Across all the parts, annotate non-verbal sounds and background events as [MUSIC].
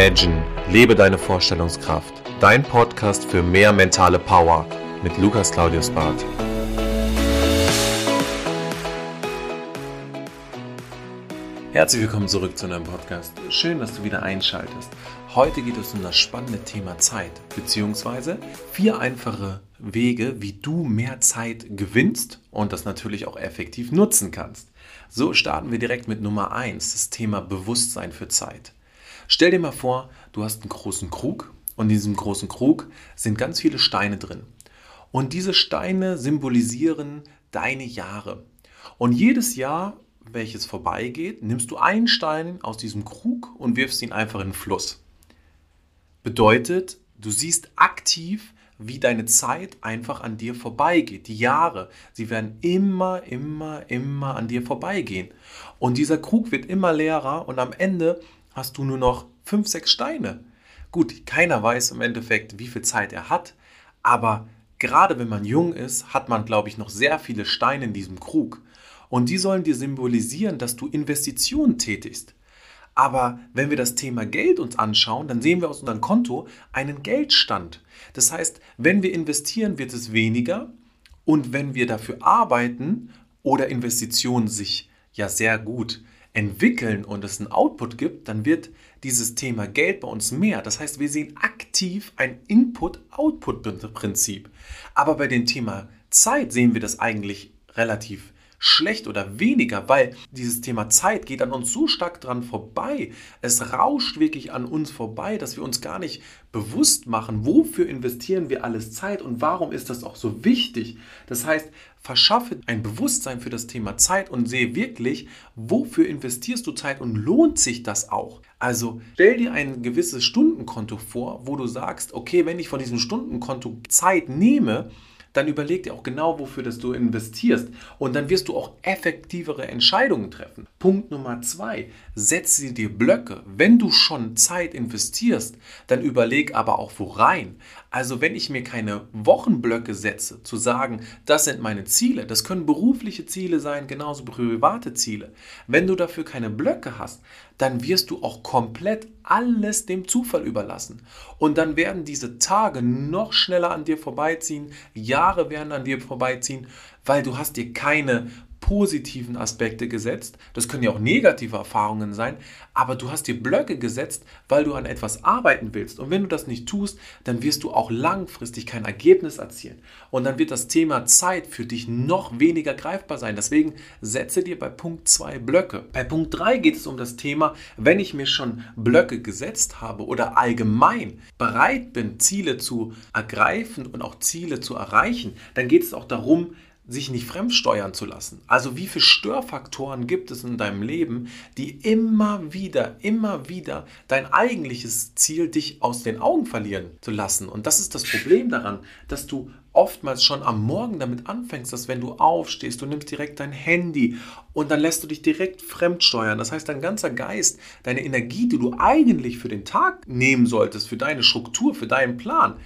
Imagine, lebe deine Vorstellungskraft. Dein Podcast für mehr mentale Power mit Lukas Claudius Barth. Herzlich willkommen zurück zu einem Podcast. Schön, dass du wieder einschaltest. Heute geht es um das spannende Thema Zeit, beziehungsweise vier einfache Wege, wie du mehr Zeit gewinnst und das natürlich auch effektiv nutzen kannst. So starten wir direkt mit Nummer eins, das Thema Bewusstsein für Zeit. Stell dir mal vor, du hast einen großen Krug und in diesem großen Krug sind ganz viele Steine drin. Und diese Steine symbolisieren deine Jahre. Und jedes Jahr, welches vorbeigeht, nimmst du einen Stein aus diesem Krug und wirfst ihn einfach in den Fluss. Bedeutet, du siehst aktiv, wie deine Zeit einfach an dir vorbeigeht. Die Jahre, sie werden immer, immer, immer an dir vorbeigehen. Und dieser Krug wird immer leerer und am Ende hast du nur noch fünf, sechs Steine. Gut, keiner weiß im Endeffekt, wie viel Zeit er hat, aber gerade wenn man jung ist, hat man, glaube ich, noch sehr viele Steine in diesem Krug. Und die sollen dir symbolisieren, dass du Investitionen tätigst. Aber wenn wir das Thema Geld uns anschauen, dann sehen wir aus unserem Konto einen Geldstand. Das heißt, wenn wir investieren, wird es weniger. Und wenn wir dafür arbeiten oder Investitionen sich ja sehr gut entwickeln und es einen Output gibt, dann wird dieses Thema Geld bei uns mehr. Das heißt, wir sehen aktiv ein Input-Output-Prinzip. Aber bei dem Thema Zeit sehen wir das eigentlich relativ schlecht oder weniger, weil dieses Thema Zeit geht an uns so stark dran vorbei. Es rauscht wirklich an uns vorbei, dass wir uns gar nicht bewusst machen, wofür investieren wir alles Zeit und warum ist das auch so wichtig. Das heißt, verschaffe ein Bewusstsein für das Thema Zeit und sehe wirklich, wofür investierst du Zeit und lohnt sich das auch. Also stell dir ein gewisses Stundenkonto vor, wo du sagst, okay, wenn ich von diesem Stundenkonto Zeit nehme, dann überleg dir auch genau, wofür das du investierst. Und dann wirst du auch effektivere Entscheidungen treffen. Punkt Nummer zwei, setze dir Blöcke. Wenn du schon Zeit investierst, dann überleg aber auch worein. Also wenn ich mir keine Wochenblöcke setze, zu sagen, das sind meine Ziele, das können berufliche Ziele sein, genauso private Ziele. Wenn du dafür keine Blöcke hast, dann wirst du auch komplett alles dem Zufall überlassen. Und dann werden diese Tage noch schneller an dir vorbeiziehen, Jahre werden an dir vorbeiziehen, weil du hast dir keine positiven Aspekte gesetzt. Das können ja auch negative Erfahrungen sein, aber du hast dir Blöcke gesetzt, weil du an etwas arbeiten willst. Und wenn du das nicht tust, dann wirst du auch langfristig kein Ergebnis erzielen. Und dann wird das Thema Zeit für dich noch weniger greifbar sein. Deswegen setze dir bei Punkt 2 Blöcke. Bei Punkt 3 geht es um das Thema, wenn ich mir schon Blöcke gesetzt habe oder allgemein bereit bin, Ziele zu ergreifen und auch Ziele zu erreichen, dann geht es auch darum, sich nicht fremdsteuern zu lassen. Also wie viele Störfaktoren gibt es in deinem Leben, die immer wieder, immer wieder dein eigentliches Ziel dich aus den Augen verlieren zu lassen. Und das ist das Problem daran, dass du oftmals schon am Morgen damit anfängst, dass wenn du aufstehst, du nimmst direkt dein Handy und dann lässt du dich direkt fremdsteuern. Das heißt, dein ganzer Geist, deine Energie, die du eigentlich für den Tag nehmen solltest, für deine Struktur, für deinen Plan,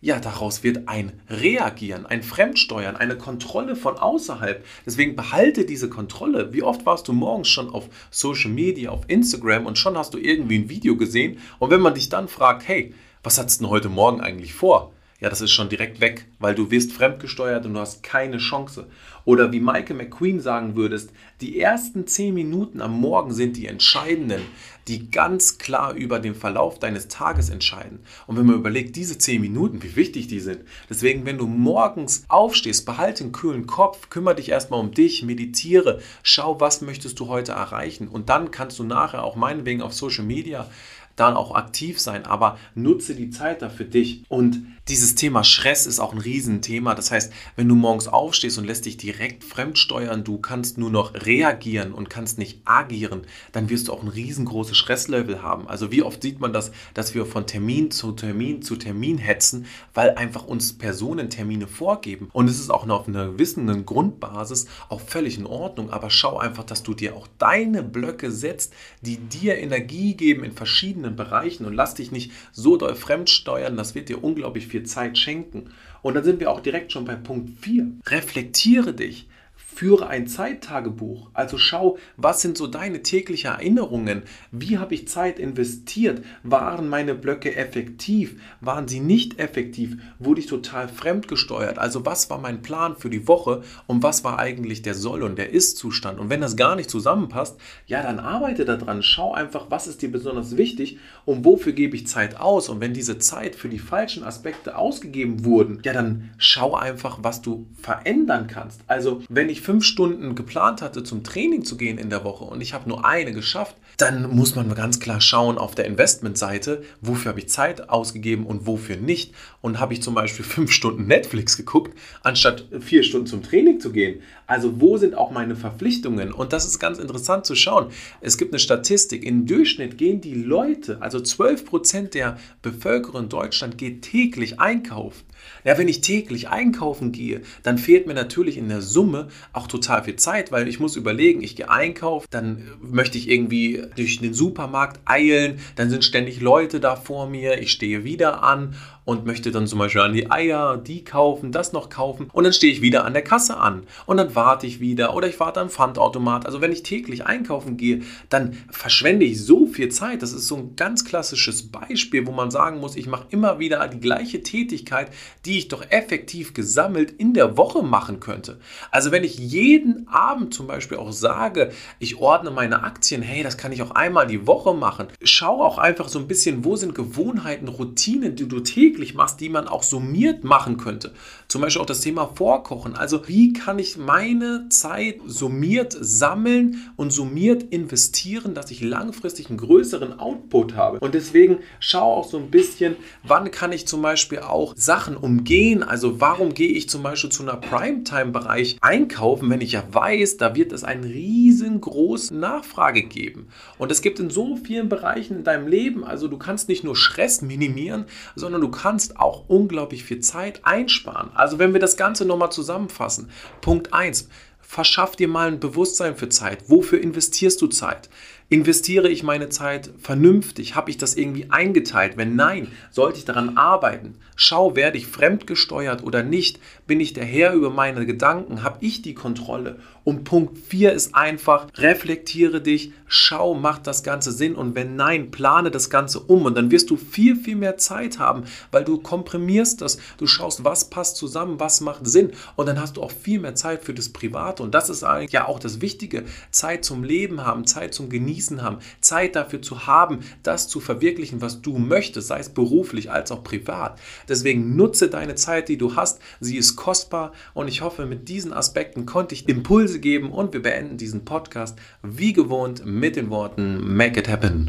ja, daraus wird ein Reagieren, ein Fremdsteuern, eine Kontrolle von außerhalb. Deswegen behalte diese Kontrolle. Wie oft warst du morgens schon auf Social Media, auf Instagram und schon hast du irgendwie ein Video gesehen und wenn man dich dann fragt, hey, was hast du denn heute Morgen eigentlich vor? Ja, das ist schon direkt weg, weil du wirst fremdgesteuert und du hast keine Chance. Oder wie Michael McQueen sagen würdest, die ersten zehn Minuten am Morgen sind die entscheidenden, die ganz klar über den Verlauf deines Tages entscheiden. Und wenn man überlegt, diese zehn Minuten, wie wichtig die sind. Deswegen, wenn du morgens aufstehst, behalte einen kühlen Kopf, kümmere dich erstmal um dich, meditiere, schau, was möchtest du heute erreichen. Und dann kannst du nachher auch meinetwegen auf Social Media dann auch aktiv sein, aber nutze die Zeit da für dich. Und dieses Thema Stress ist auch ein Riesenthema. Das heißt, wenn du morgens aufstehst und lässt dich direkt fremdsteuern, du kannst nur noch reagieren und kannst nicht agieren, dann wirst du auch ein riesengroßes Stresslevel haben. Also wie oft sieht man das, dass wir von Termin zu Termin zu Termin hetzen, weil einfach uns Personen Termine vorgeben. Und es ist auch auf einer gewissen Grundbasis auch völlig in Ordnung. Aber schau einfach, dass du dir auch deine Blöcke setzt, die dir Energie geben in verschiedenen Bereichen und lass dich nicht so doll fremdsteuern. Das wird dir unglaublich viel Zeit schenken. Und dann sind wir auch direkt schon bei Punkt 4. Reflektiere dich. Führe ein Zeittagebuch. Also schau, was sind so deine täglichen Erinnerungen? Wie habe ich Zeit investiert? Waren meine Blöcke effektiv? Waren sie nicht effektiv? Wurde ich total fremdgesteuert? Also was war mein Plan für die Woche und was war eigentlich der Soll- und der Ist-Zustand? Und wenn das gar nicht zusammenpasst, ja, dann arbeite daran. Schau einfach, was ist dir besonders wichtig und wofür gebe ich Zeit aus? Und wenn diese Zeit für die falschen Aspekte ausgegeben wurden, ja, dann schau einfach, was du verändern kannst. Also wenn ich fünf Stunden geplant hatte, zum Training zu gehen in der Woche und ich habe nur eine geschafft, dann muss man ganz klar schauen auf der Investmentseite, wofür habe ich Zeit ausgegeben und wofür nicht. Und habe ich zum Beispiel [LAUGHS] fünf Stunden Netflix geguckt, anstatt vier Stunden zum Training zu gehen. Also wo sind auch meine Verpflichtungen? Und das ist ganz interessant zu schauen. Es gibt eine Statistik. Im Durchschnitt gehen die Leute, also 12 Prozent der Bevölkerung in Deutschland geht täglich einkaufen. Ja, wenn ich täglich einkaufen gehe, dann fehlt mir natürlich in der Summe auch total viel Zeit, weil ich muss überlegen, ich gehe einkaufen, dann möchte ich irgendwie durch den Supermarkt eilen, dann sind ständig Leute da vor mir, ich stehe wieder an und möchte dann zum Beispiel an die Eier, die kaufen, das noch kaufen und dann stehe ich wieder an der Kasse an und dann warte ich wieder oder ich warte am Pfandautomat. Also wenn ich täglich einkaufen gehe, dann verschwende ich so viel Zeit. Das ist so ein ganz klassisches Beispiel, wo man sagen muss, ich mache immer wieder die gleiche Tätigkeit, die ich doch effektiv gesammelt in der Woche machen könnte. Also wenn ich jeden Abend zum Beispiel auch sage, ich ordne meine Aktien, hey, das kann ich auch einmal die Woche machen. Schau auch einfach so ein bisschen, wo sind Gewohnheiten, Routinen, die du täglich täglich machst, die man auch summiert machen könnte. Zum Beispiel auch das Thema Vorkochen. Also wie kann ich meine Zeit summiert sammeln und summiert investieren, dass ich langfristig einen größeren Output habe. Und deswegen schau auch so ein bisschen, wann kann ich zum Beispiel auch Sachen umgehen. Also warum gehe ich zum Beispiel zu einer Primetime-Bereich einkaufen, wenn ich ja weiß, da wird es eine riesengroße Nachfrage geben. Und es gibt in so vielen Bereichen in deinem Leben, also du kannst nicht nur Stress minimieren, sondern du kannst kannst auch unglaublich viel Zeit einsparen. Also wenn wir das Ganze nochmal zusammenfassen. Punkt 1. Verschaff dir mal ein Bewusstsein für Zeit. Wofür investierst du Zeit? Investiere ich meine Zeit vernünftig? Habe ich das irgendwie eingeteilt? Wenn nein, sollte ich daran arbeiten? Schau, werde ich fremdgesteuert oder nicht? Bin ich der Herr über meine Gedanken? Habe ich die Kontrolle? Und Punkt 4 ist einfach, reflektiere dich, schau, macht das Ganze Sinn? Und wenn nein, plane das Ganze um. Und dann wirst du viel, viel mehr Zeit haben, weil du komprimierst das. Du schaust, was passt zusammen, was macht Sinn. Und dann hast du auch viel mehr Zeit für das Private. Und das ist eigentlich ja auch das Wichtige. Zeit zum Leben haben, Zeit zum Genießen genießen haben, Zeit dafür zu haben, das zu verwirklichen, was du möchtest, sei es beruflich als auch privat. Deswegen nutze deine Zeit, die du hast. Sie ist kostbar und ich hoffe, mit diesen Aspekten konnte ich Impulse geben und wir beenden diesen Podcast wie gewohnt mit den Worten Make it happen.